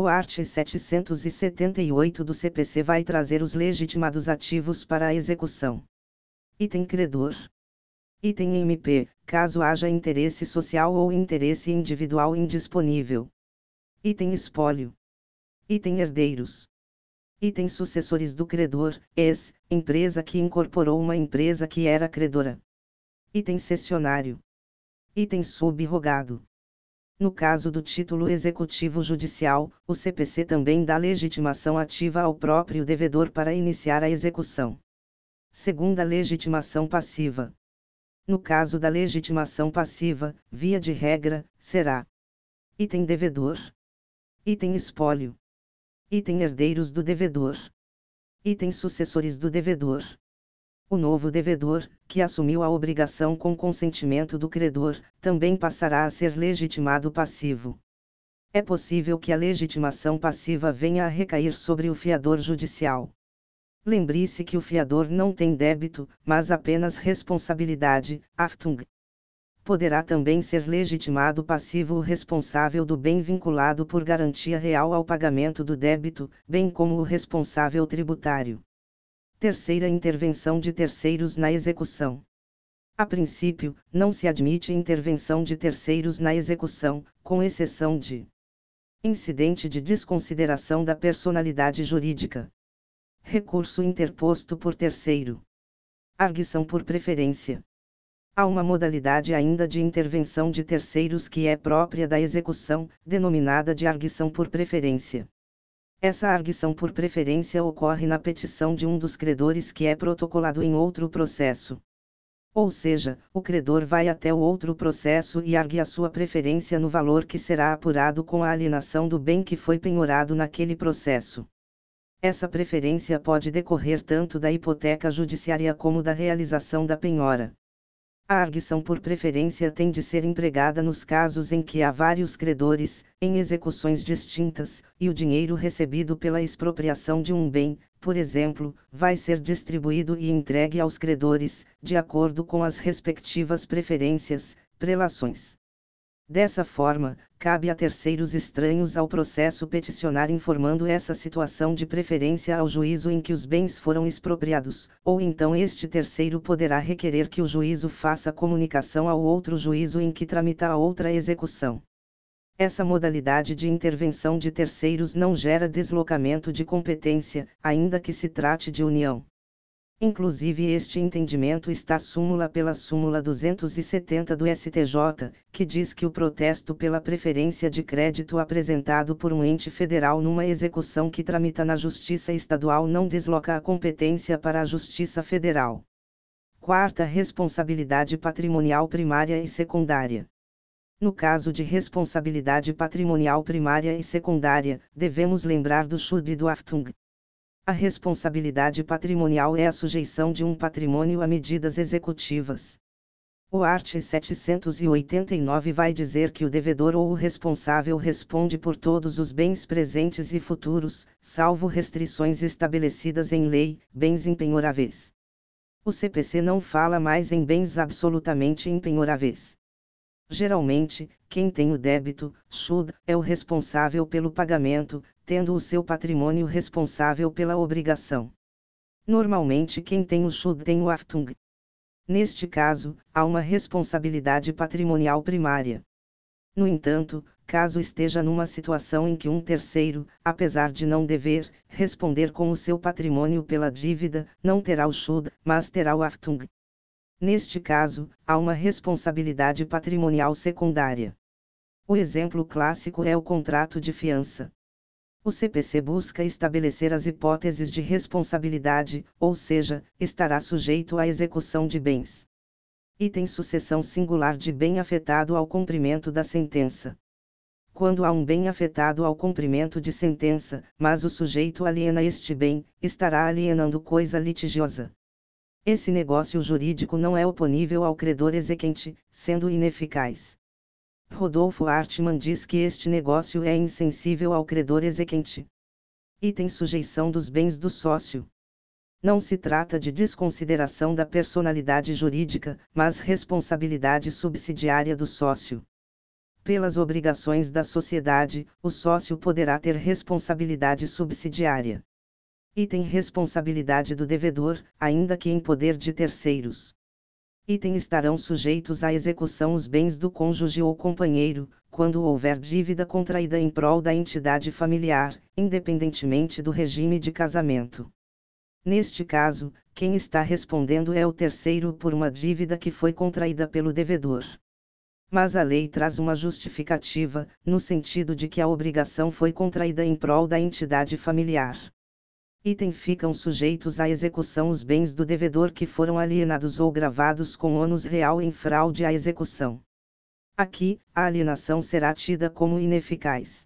O art. 778 do CPC vai trazer os legitimados ativos para a execução. Item credor. Item MP, caso haja interesse social ou interesse individual indisponível. Item espólio. Item herdeiros. Item sucessores do credor, ex, empresa que incorporou uma empresa que era credora. Item cessionário. Item subrogado. No caso do título executivo judicial, o CPC também dá legitimação ativa ao próprio devedor para iniciar a execução. Segunda legitimação passiva. No caso da legitimação passiva, via de regra, será item devedor, item espólio, item herdeiros do devedor, item sucessores do devedor o novo devedor, que assumiu a obrigação com consentimento do credor, também passará a ser legitimado passivo. É possível que a legitimação passiva venha a recair sobre o fiador judicial. Lembre-se que o fiador não tem débito, mas apenas responsabilidade, Haftung. Poderá também ser legitimado passivo o responsável do bem vinculado por garantia real ao pagamento do débito, bem como o responsável tributário. Terceira intervenção de terceiros na execução. A princípio, não se admite intervenção de terceiros na execução, com exceção de incidente de desconsideração da personalidade jurídica. Recurso interposto por terceiro. Arguição por preferência. Há uma modalidade ainda de intervenção de terceiros que é própria da execução, denominada de arguição por preferência. Essa arguição por preferência ocorre na petição de um dos credores que é protocolado em outro processo. Ou seja, o credor vai até o outro processo e argue a sua preferência no valor que será apurado com a alienação do bem que foi penhorado naquele processo. Essa preferência pode decorrer tanto da hipoteca judiciária como da realização da penhora. A arguição por preferência tem de ser empregada nos casos em que há vários credores, em execuções distintas, e o dinheiro recebido pela expropriação de um bem, por exemplo, vai ser distribuído e entregue aos credores, de acordo com as respectivas preferências, prelações. Dessa forma, cabe a terceiros estranhos ao processo peticionar informando essa situação de preferência ao juízo em que os bens foram expropriados, ou então este terceiro poderá requerer que o juízo faça comunicação ao outro juízo em que tramita a outra execução. Essa modalidade de intervenção de terceiros não gera deslocamento de competência, ainda que se trate de união. Inclusive este entendimento está súmula pela súmula 270 do STJ, que diz que o protesto pela preferência de crédito apresentado por um ente federal numa execução que tramita na Justiça Estadual não desloca a competência para a Justiça Federal. Quarta responsabilidade patrimonial primária e secundária. No caso de responsabilidade patrimonial primária e secundária, devemos lembrar do Schuld e do Haftung. A responsabilidade patrimonial é a sujeição de um patrimônio a medidas executivas. O art. 789 vai dizer que o devedor ou o responsável responde por todos os bens presentes e futuros, salvo restrições estabelecidas em lei, bens impenhoráveis. O CPC não fala mais em bens absolutamente impenhoráveis. Geralmente, quem tem o débito, Schuld, é o responsável pelo pagamento, tendo o seu patrimônio responsável pela obrigação. Normalmente quem tem o Schuld tem o Haftung. Neste caso, há uma responsabilidade patrimonial primária. No entanto, caso esteja numa situação em que um terceiro, apesar de não dever responder com o seu patrimônio pela dívida, não terá o Schuld, mas terá o Haftung. Neste caso, há uma responsabilidade patrimonial secundária. O exemplo clássico é o contrato de fiança. O CPC busca estabelecer as hipóteses de responsabilidade, ou seja, estará sujeito à execução de bens. Item sucessão singular de bem afetado ao cumprimento da sentença. Quando há um bem afetado ao cumprimento de sentença, mas o sujeito aliena este bem, estará alienando coisa litigiosa. Esse negócio jurídico não é oponível ao credor exequente, sendo ineficaz. Rodolfo Artman diz que este negócio é insensível ao credor exequente. E tem sujeição dos bens do sócio. Não se trata de desconsideração da personalidade jurídica, mas responsabilidade subsidiária do sócio. Pelas obrigações da sociedade, o sócio poderá ter responsabilidade subsidiária. Item responsabilidade do devedor, ainda que em poder de terceiros. Item estarão sujeitos à execução os bens do cônjuge ou companheiro, quando houver dívida contraída em prol da entidade familiar, independentemente do regime de casamento. Neste caso, quem está respondendo é o terceiro por uma dívida que foi contraída pelo devedor. Mas a lei traz uma justificativa, no sentido de que a obrigação foi contraída em prol da entidade familiar. Item ficam sujeitos à execução os bens do devedor que foram alienados ou gravados com ônus real em fraude à execução. Aqui, a alienação será tida como ineficaz.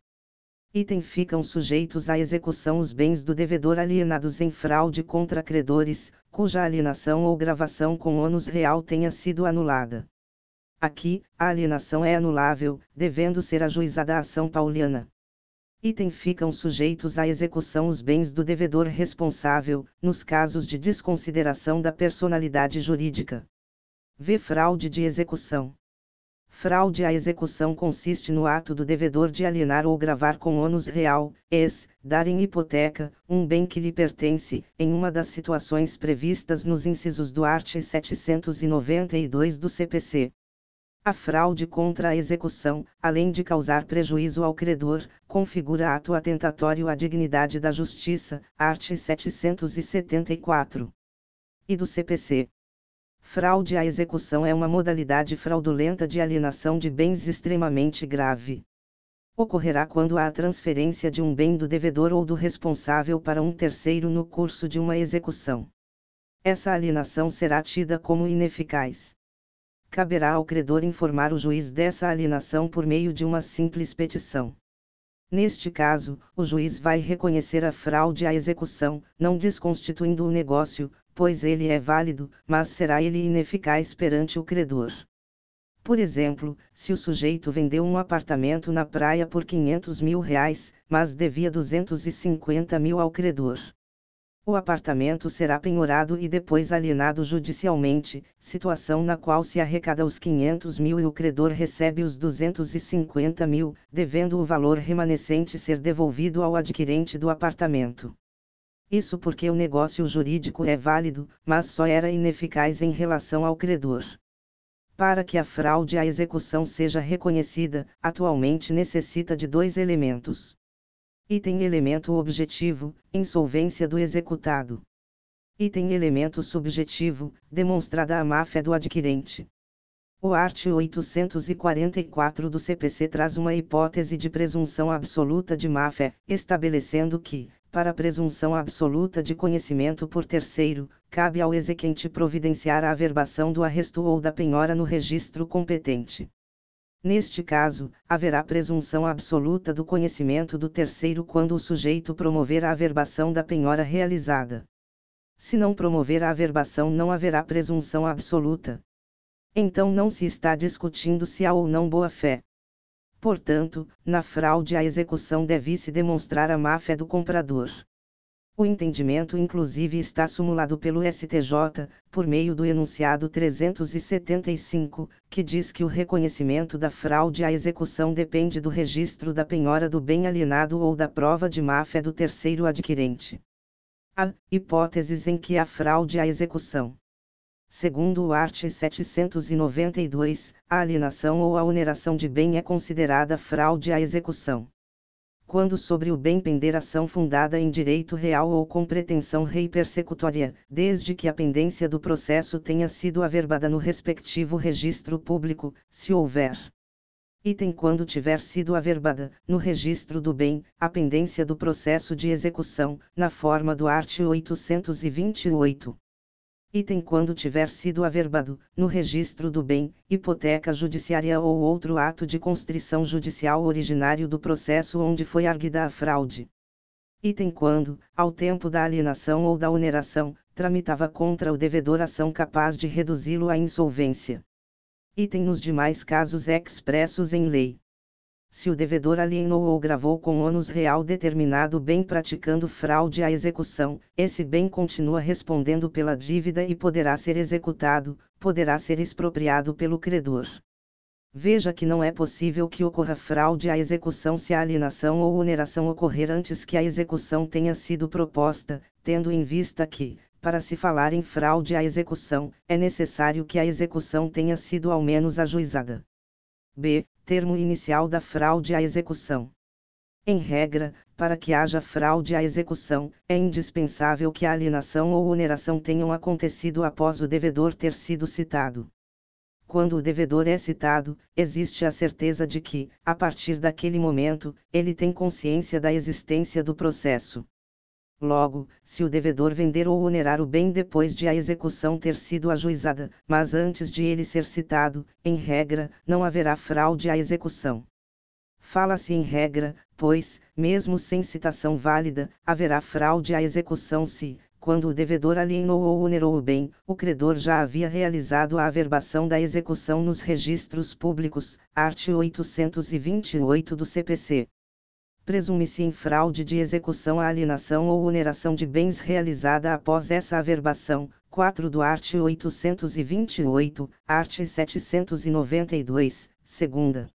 Item ficam sujeitos à execução os bens do devedor alienados em fraude contra credores, cuja alienação ou gravação com ônus real tenha sido anulada. Aqui, a alienação é anulável, devendo ser ajuizada a ação pauliana. Item ficam sujeitos à execução os bens do devedor responsável, nos casos de desconsideração da personalidade jurídica. V. Fraude de execução. Fraude à execução consiste no ato do devedor de alienar ou gravar com ônus real, ex, dar em hipoteca, um bem que lhe pertence, em uma das situações previstas nos incisos do art. 792 do CPC. A fraude contra a execução, além de causar prejuízo ao credor, configura ato atentatório à dignidade da justiça, art. 774. E do CPC. Fraude à execução é uma modalidade fraudulenta de alienação de bens extremamente grave. Ocorrerá quando há a transferência de um bem do devedor ou do responsável para um terceiro no curso de uma execução. Essa alienação será tida como ineficaz caberá ao credor informar o juiz dessa alienação por meio de uma simples petição. Neste caso, o juiz vai reconhecer a fraude à execução, não desconstituindo o negócio, pois ele é válido, mas será ele ineficaz perante o credor. Por exemplo, se o sujeito vendeu um apartamento na praia por 500 mil reais, mas devia 250 mil ao credor o apartamento será penhorado e depois alienado judicialmente, situação na qual se arrecada os 500 mil e o credor recebe os 250 mil, devendo o valor remanescente ser devolvido ao adquirente do apartamento. Isso porque o negócio jurídico é válido, mas só era ineficaz em relação ao credor. Para que a fraude à execução seja reconhecida, atualmente necessita de dois elementos. Item elemento objetivo, insolvência do executado. Item elemento subjetivo, demonstrada a máfia do adquirente. O art. 844 do CPC traz uma hipótese de presunção absoluta de máfia, estabelecendo que, para a presunção absoluta de conhecimento por terceiro, cabe ao exequente providenciar a averbação do arresto ou da penhora no registro competente. Neste caso, haverá presunção absoluta do conhecimento do terceiro quando o sujeito promover a averbação da penhora realizada. Se não promover a averbação, não haverá presunção absoluta. Então não se está discutindo se há ou não boa-fé. Portanto, na fraude à execução deve-se demonstrar a má-fé do comprador. O entendimento inclusive está sumulado pelo STJ, por meio do enunciado 375, que diz que o reconhecimento da fraude à execução depende do registro da penhora do bem alienado ou da prova de má-fé do terceiro adquirente. Há hipóteses em que há fraude à execução. Segundo o art. 792, a alienação ou a oneração de bem é considerada fraude à execução quando sobre o bem pender ação fundada em direito real ou com pretensão rei persecutória, desde que a pendência do processo tenha sido averbada no respectivo registro público, se houver. Item quando tiver sido averbada, no registro do bem, a pendência do processo de execução, na forma do art. 828 item quando tiver sido averbado, no registro do bem, hipoteca judiciária ou outro ato de constrição judicial originário do processo onde foi arguida a fraude. Item quando, ao tempo da alienação ou da oneração, tramitava contra o devedor ação capaz de reduzi-lo à insolvência. Item nos demais casos expressos em lei se o devedor alienou ou gravou com ônus real determinado bem praticando fraude à execução, esse bem continua respondendo pela dívida e poderá ser executado, poderá ser expropriado pelo credor. Veja que não é possível que ocorra fraude à execução se a alienação ou oneração ocorrer antes que a execução tenha sido proposta, tendo em vista que, para se falar em fraude à execução, é necessário que a execução tenha sido ao menos ajuizada. B. Termo inicial da fraude à execução. Em regra, para que haja fraude à execução, é indispensável que a alienação ou oneração tenham acontecido após o devedor ter sido citado. Quando o devedor é citado, existe a certeza de que, a partir daquele momento, ele tem consciência da existência do processo. Logo, se o devedor vender ou onerar o bem depois de a execução ter sido ajuizada, mas antes de ele ser citado, em regra, não haverá fraude à execução. Fala-se em regra, pois, mesmo sem citação válida, haverá fraude à execução se, quando o devedor alienou ou onerou o bem, o credor já havia realizado a averbação da execução nos registros públicos, art. 828 do CPC. Presume-se em fraude de execução a alienação ou oneração de bens realizada após essa averbação, 4 do art. 828, art. 792, segunda.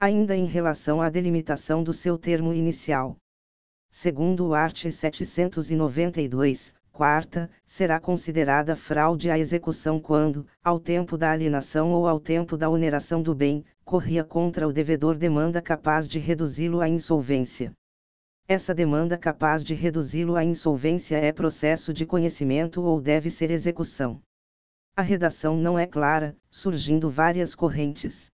Ainda em relação à delimitação do seu termo inicial. Segundo o art. 792, quarta, será considerada fraude à execução quando, ao tempo da alienação ou ao tempo da oneração do bem, corria contra o devedor demanda capaz de reduzi-lo à insolvência. Essa demanda capaz de reduzi-lo à insolvência é processo de conhecimento ou deve ser execução. A redação não é clara, surgindo várias correntes.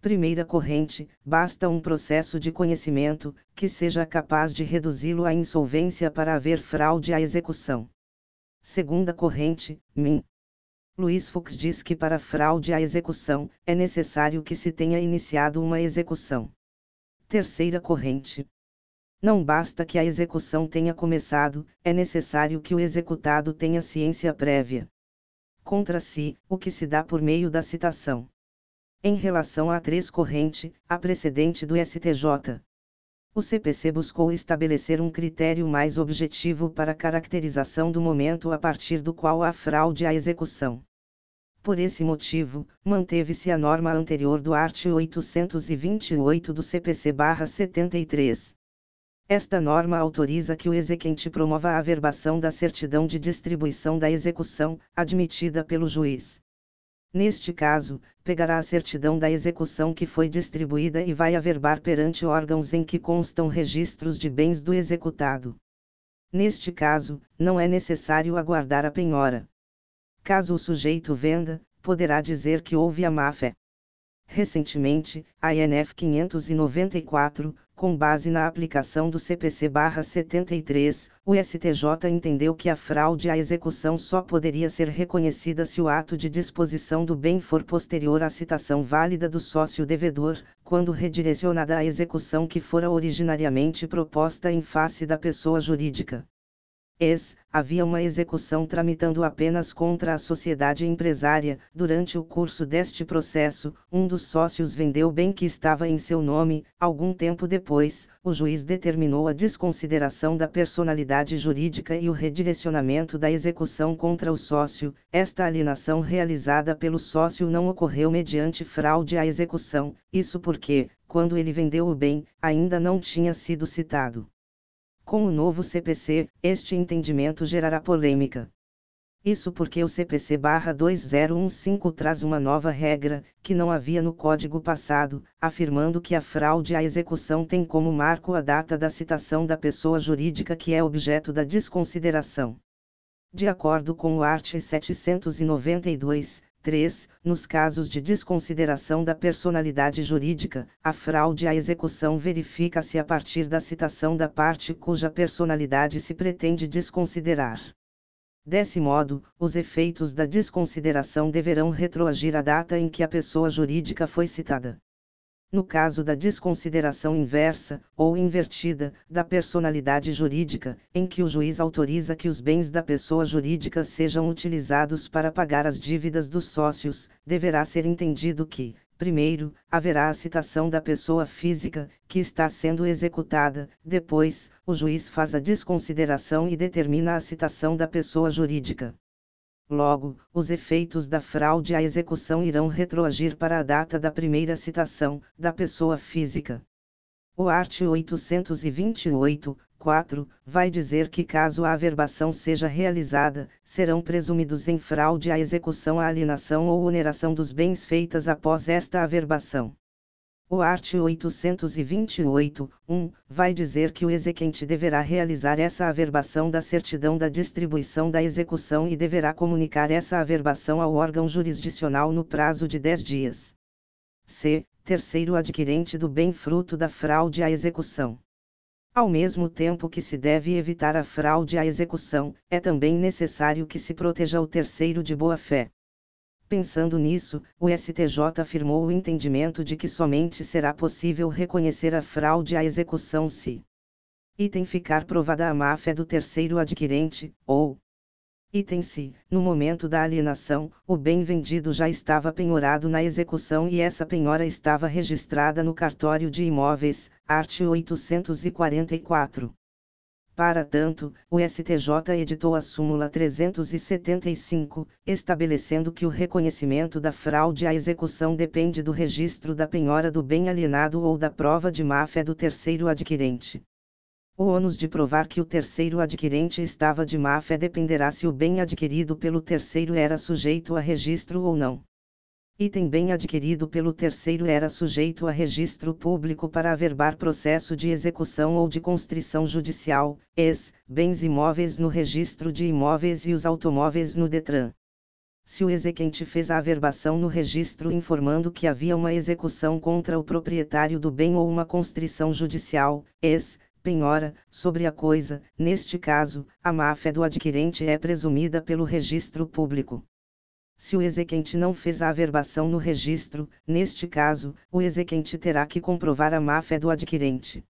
Primeira corrente, basta um processo de conhecimento, que seja capaz de reduzi-lo à insolvência para haver fraude à execução. Segunda corrente, MIN. Luiz Fux diz que para fraude à execução, é necessário que se tenha iniciado uma execução. Terceira corrente. Não basta que a execução tenha começado, é necessário que o executado tenha ciência prévia. Contra si, o que se dá por meio da citação. Em relação à 3 corrente, a precedente do STJ. O CPC buscou estabelecer um critério mais objetivo para a caracterização do momento a partir do qual há fraude à execução. Por esse motivo, manteve-se a norma anterior do art. 828 do CPC-73. Esta norma autoriza que o exequente promova a averbação da certidão de distribuição da execução, admitida pelo juiz. Neste caso, pegará a certidão da execução que foi distribuída e vai averbar perante órgãos em que constam registros de bens do executado. Neste caso, não é necessário aguardar a penhora. Caso o sujeito venda, poderá dizer que houve a má-fé. Recentemente, a INF 594, com base na aplicação do CPC-73, o STJ entendeu que a fraude à execução só poderia ser reconhecida se o ato de disposição do bem for posterior à citação válida do sócio devedor, quando redirecionada à execução que fora originariamente proposta em face da pessoa jurídica. Es, havia uma execução tramitando apenas contra a sociedade empresária. Durante o curso deste processo, um dos sócios vendeu bem que estava em seu nome. Algum tempo depois, o juiz determinou a desconsideração da personalidade jurídica e o redirecionamento da execução contra o sócio. Esta alienação realizada pelo sócio não ocorreu mediante fraude à execução, isso porque, quando ele vendeu o bem, ainda não tinha sido citado. Com o novo CPC, este entendimento gerará polêmica. Isso porque o CPC-2015 traz uma nova regra, que não havia no código passado, afirmando que a fraude à execução tem como marco a data da citação da pessoa jurídica que é objeto da desconsideração. De acordo com o art. 792, 3. Nos casos de desconsideração da personalidade jurídica, a fraude à execução verifica-se a partir da citação da parte cuja personalidade se pretende desconsiderar. Desse modo, os efeitos da desconsideração deverão retroagir à data em que a pessoa jurídica foi citada no caso da desconsideração inversa, ou invertida, da personalidade jurídica, em que o juiz autoriza que os bens da pessoa jurídica sejam utilizados para pagar as dívidas dos sócios, deverá ser entendido que, primeiro, haverá a citação da pessoa física, que está sendo executada, depois, o juiz faz a desconsideração e determina a citação da pessoa jurídica. Logo, os efeitos da fraude à execução irão retroagir para a data da primeira citação, da pessoa física. O art. 828, 4, vai dizer que caso a averbação seja realizada, serão presumidos em fraude à execução a alienação ou oneração dos bens feitas após esta averbação. O art. 828, 1, vai dizer que o exequente deverá realizar essa averbação da certidão da distribuição da execução e deverá comunicar essa averbação ao órgão jurisdicional no prazo de 10 dias. C terceiro adquirente do bem fruto da fraude à execução. Ao mesmo tempo que se deve evitar a fraude à execução, é também necessário que se proteja o terceiro de boa-fé. Pensando nisso, o STJ afirmou o entendimento de que somente será possível reconhecer a fraude à execução se item ficar provada a má-fé do terceiro adquirente, ou Item C. No momento da alienação, o bem vendido já estava penhorado na execução e essa penhora estava registrada no cartório de imóveis, art. 844. Para tanto, o STJ editou a súmula 375, estabelecendo que o reconhecimento da fraude à execução depende do registro da penhora do bem alienado ou da prova de má-fé do terceiro adquirente. O ônus de provar que o terceiro adquirente estava de má fé dependerá se o bem adquirido pelo terceiro era sujeito a registro ou não. Item bem adquirido pelo terceiro era sujeito a registro público para averbar processo de execução ou de constrição judicial, ex, bens imóveis no registro de imóveis e os automóveis no Detran. Se o exequente fez a averbação no registro informando que havia uma execução contra o proprietário do bem ou uma constrição judicial, ex, penhora, sobre a coisa, neste caso, a má-fé do adquirente é presumida pelo registro público. Se o exequente não fez a averbação no registro, neste caso, o exequente terá que comprovar a má-fé do adquirente.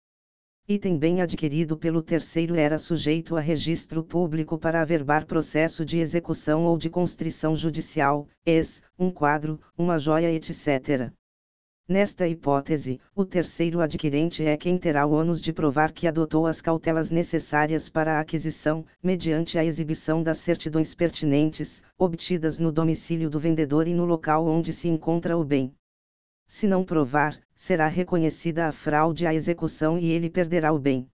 Item bem adquirido pelo terceiro era sujeito a registro público para averbar processo de execução ou de constrição judicial, ex, um quadro, uma joia, etc. Nesta hipótese, o terceiro adquirente é quem terá o ônus de provar que adotou as cautelas necessárias para a aquisição, mediante a exibição das certidões pertinentes, obtidas no domicílio do vendedor e no local onde se encontra o bem. Se não provar, será reconhecida a fraude à execução e ele perderá o bem.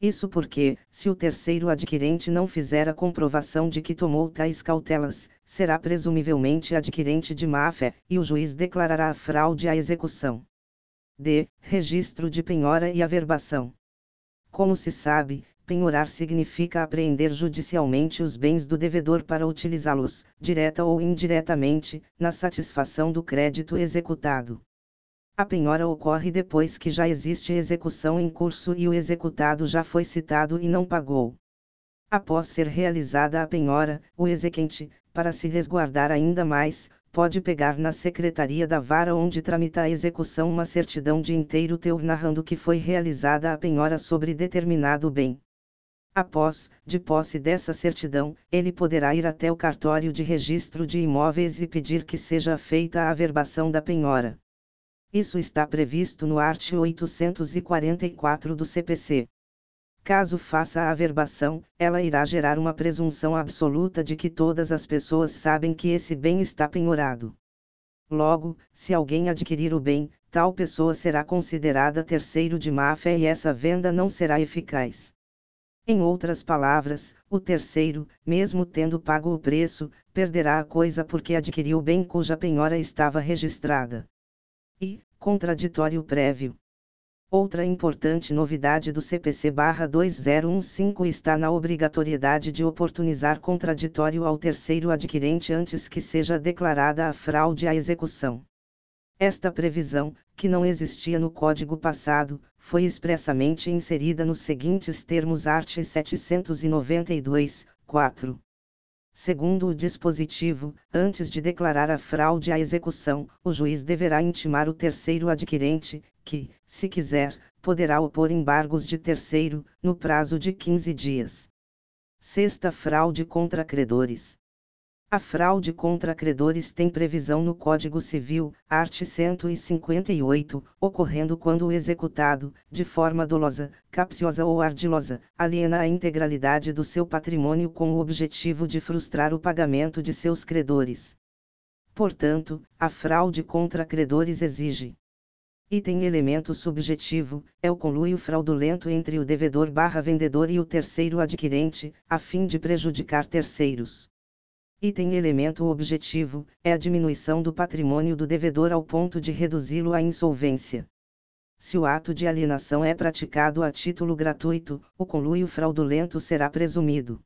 Isso porque, se o terceiro adquirente não fizer a comprovação de que tomou tais cautelas, será presumivelmente adquirente de má-fé, e o juiz declarará a fraude à execução. D. Registro de penhora e averbação. Como se sabe, penhorar significa apreender judicialmente os bens do devedor para utilizá-los, direta ou indiretamente, na satisfação do crédito executado. A penhora ocorre depois que já existe execução em curso e o executado já foi citado e não pagou. Após ser realizada a penhora, o exequente, para se resguardar ainda mais, pode pegar na secretaria da vara onde tramita a execução uma certidão de inteiro teor narrando que foi realizada a penhora sobre determinado bem. Após, de posse dessa certidão, ele poderá ir até o cartório de registro de imóveis e pedir que seja feita a averbação da penhora. Isso está previsto no art. 844 do CPC. Caso faça a averbação, ela irá gerar uma presunção absoluta de que todas as pessoas sabem que esse bem está penhorado. Logo, se alguém adquirir o bem, tal pessoa será considerada terceiro de má-fé e essa venda não será eficaz. Em outras palavras, o terceiro, mesmo tendo pago o preço, perderá a coisa porque adquiriu o bem cuja penhora estava registrada. E, contraditório prévio. Outra importante novidade do CPC-2015 está na obrigatoriedade de oportunizar contraditório ao terceiro adquirente antes que seja declarada a fraude à execução. Esta previsão, que não existia no código passado, foi expressamente inserida nos seguintes termos art. 792, 4. Segundo o dispositivo, antes de declarar a fraude à execução, o juiz deverá intimar o terceiro adquirente, que, se quiser, poderá opor embargos de terceiro, no prazo de 15 dias. Sexta fraude contra credores. A fraude contra credores tem previsão no Código Civil, art. 158, ocorrendo quando o executado, de forma dolosa, capciosa ou ardilosa, aliena a integralidade do seu patrimônio com o objetivo de frustrar o pagamento de seus credores. Portanto, a fraude contra credores exige Item elemento subjetivo, é o conluio fraudulento entre o devedor barra vendedor e o terceiro adquirente, a fim de prejudicar terceiros. Item elemento objetivo, é a diminuição do patrimônio do devedor ao ponto de reduzi-lo à insolvência. Se o ato de alienação é praticado a título gratuito, o conluio fraudulento será presumido.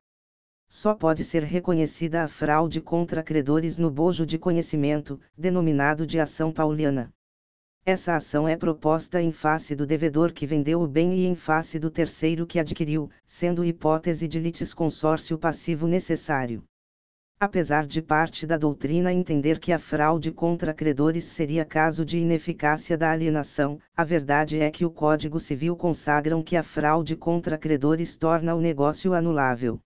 Só pode ser reconhecida a fraude contra credores no bojo de conhecimento, denominado de ação pauliana. Essa ação é proposta em face do devedor que vendeu o bem e em face do terceiro que adquiriu, sendo hipótese de litisconsórcio passivo necessário. Apesar de parte da doutrina entender que a fraude contra credores seria caso de ineficácia da alienação, a verdade é que o Código Civil consagram que a fraude contra credores torna o negócio anulável.